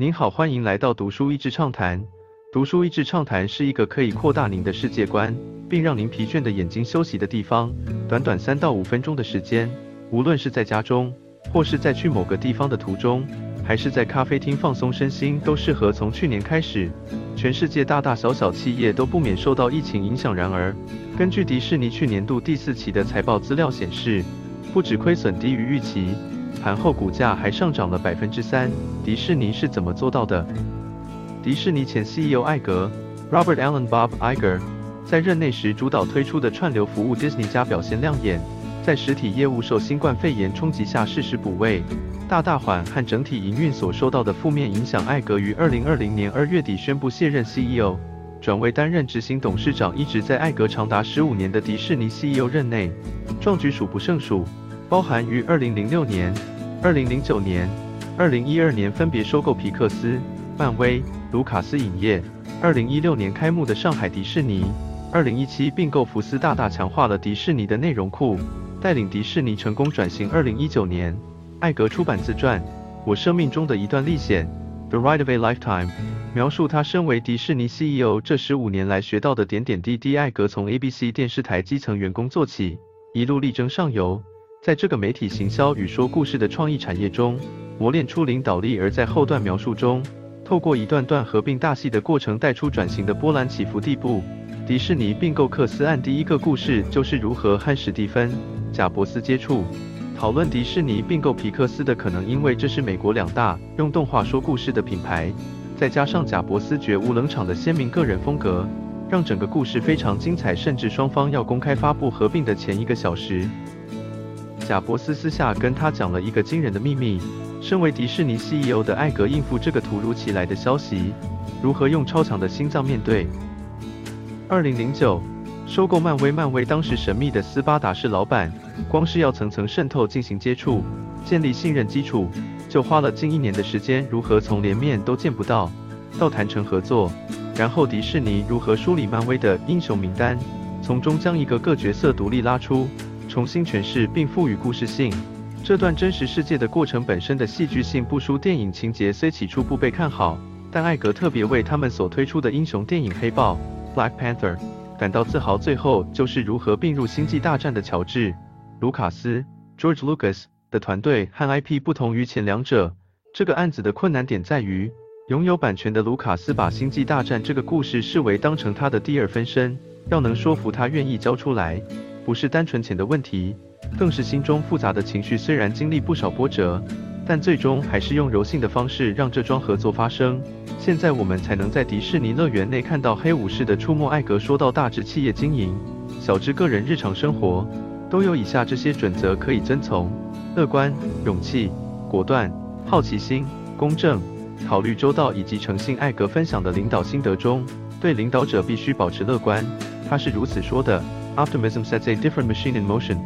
您好，欢迎来到读书益智畅谈。读书益智畅谈是一个可以扩大您的世界观，并让您疲倦的眼睛休息的地方。短短三到五分钟的时间，无论是在家中，或是在去某个地方的途中，还是在咖啡厅放松身心，都适合。从去年开始，全世界大大小小企业都不免受到疫情影响。然而，根据迪士尼去年度第四期的财报资料显示，不止亏损低于预期，盘后股价还上涨了百分之三。迪士尼是怎么做到的？迪士尼前 CEO 艾格 Robert Allen Bob Iger 在任内时主导推出的串流服务 Disney 加表现亮眼，在实体业务受新冠肺炎冲击下适时补位，大大缓和整体营运所受到的负面影响。艾格于二零二零年二月底宣布卸任 CEO，转为担任执行董事长。一直在艾格长达十五年的迪士尼 CEO 任内，壮举数不胜数，包含于二零零六年、二零零九年、二零一二年分别收购皮克斯、漫威。卢卡斯影业，二零一六年开幕的上海迪士尼，二零一七并购福斯，大大强化了迪士尼的内容库，带领迪士尼成功转型。二零一九年，艾格出版自传《我生命中的一段历险》（The Ride of a Lifetime），描述他身为迪士尼 CEO 这十五年来学到的点点滴滴。艾格从 ABC 电视台基层员工做起，一路力争上游，在这个媒体行销与说故事的创意产业中，磨练出领导力。而在后段描述中，透过一段段合并大戏的过程，带出转型的波澜起伏地步。迪士尼并购克斯案第一个故事就是如何和史蒂芬·贾伯斯接触，讨论迪士尼并购皮克斯的可能，因为这是美国两大用动画说故事的品牌，再加上贾伯斯绝无冷场的鲜明个人风格，让整个故事非常精彩。甚至双方要公开发布合并的前一个小时，贾伯斯私下跟他讲了一个惊人的秘密。身为迪士尼 CEO 的艾格应付这个突如其来的消息，如何用超强的心脏面对？二零零九收购漫威，漫威当时神秘的斯巴达式老板，光是要层层渗透进行接触，建立信任基础，就花了近一年的时间。如何从连面都见不到，到谈成合作？然后迪士尼如何梳理漫威的英雄名单，从中将一个个角色独立拉出，重新诠释并赋予故事性？这段真实世界的过程本身的戏剧性不输电影情节，虽起初不被看好，但艾格特别为他们所推出的英雄电影《黑豹》（Black Panther） 感到自豪。最后就是如何并入《星际大战》的乔治·卢卡斯 （George Lucas） 的团队和 IP 不同于前两者。这个案子的困难点在于，拥有版权的卢卡斯把《星际大战》这个故事视为当成他的第二分身，要能说服他愿意交出来，不是单纯钱的问题。更是心中复杂的情绪，虽然经历不少波折，但最终还是用柔性的方式让这桩合作发生。现在我们才能在迪士尼乐园内看到黑武士的出没。艾格说到，大至企业经营，小至个人日常生活，都有以下这些准则可以遵从：乐观、勇气、果断、好奇心、公正、考虑周到以及诚信。艾格分享的领导心得中，对领导者必须保持乐观。他是如此说的：Optimism sets a different machine in motion.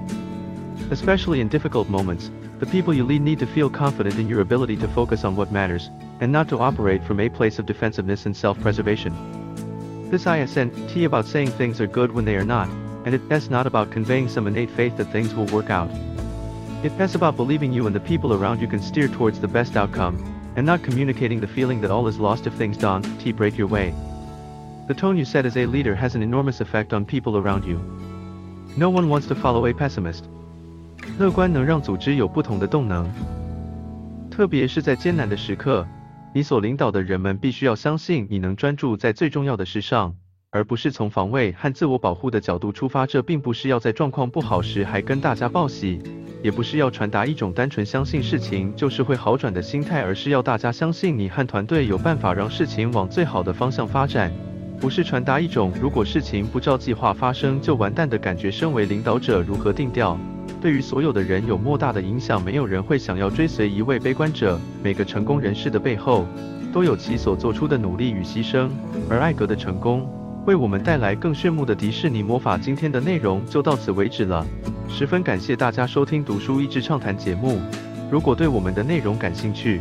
Especially in difficult moments, the people you lead need to feel confident in your ability to focus on what matters, and not to operate from a place of defensiveness and self-preservation. This isn't about saying things are good when they are not, and it's not about conveying some innate faith that things will work out. It's about believing you and the people around you can steer towards the best outcome, and not communicating the feeling that all is lost if things don't break your way. The tone you set as a leader has an enormous effect on people around you. No one wants to follow a pessimist. 乐观能让组织有不同的动能，特别是在艰难的时刻，你所领导的人们必须要相信你能专注在最重要的事上，而不是从防卫和自我保护的角度出发。这并不是要在状况不好时还跟大家报喜，也不是要传达一种单纯相信事情就是会好转的心态，而是要大家相信你和团队有办法让事情往最好的方向发展，不是传达一种如果事情不照计划发生就完蛋的感觉。身为领导者，如何定调？对于所有的人有莫大的影响，没有人会想要追随一位悲观者。每个成功人士的背后，都有其所做出的努力与牺牲。而艾格的成功，为我们带来更炫目的迪士尼魔法。今天的内容就到此为止了，十分感谢大家收听读书益智畅谈节目。如果对我们的内容感兴趣，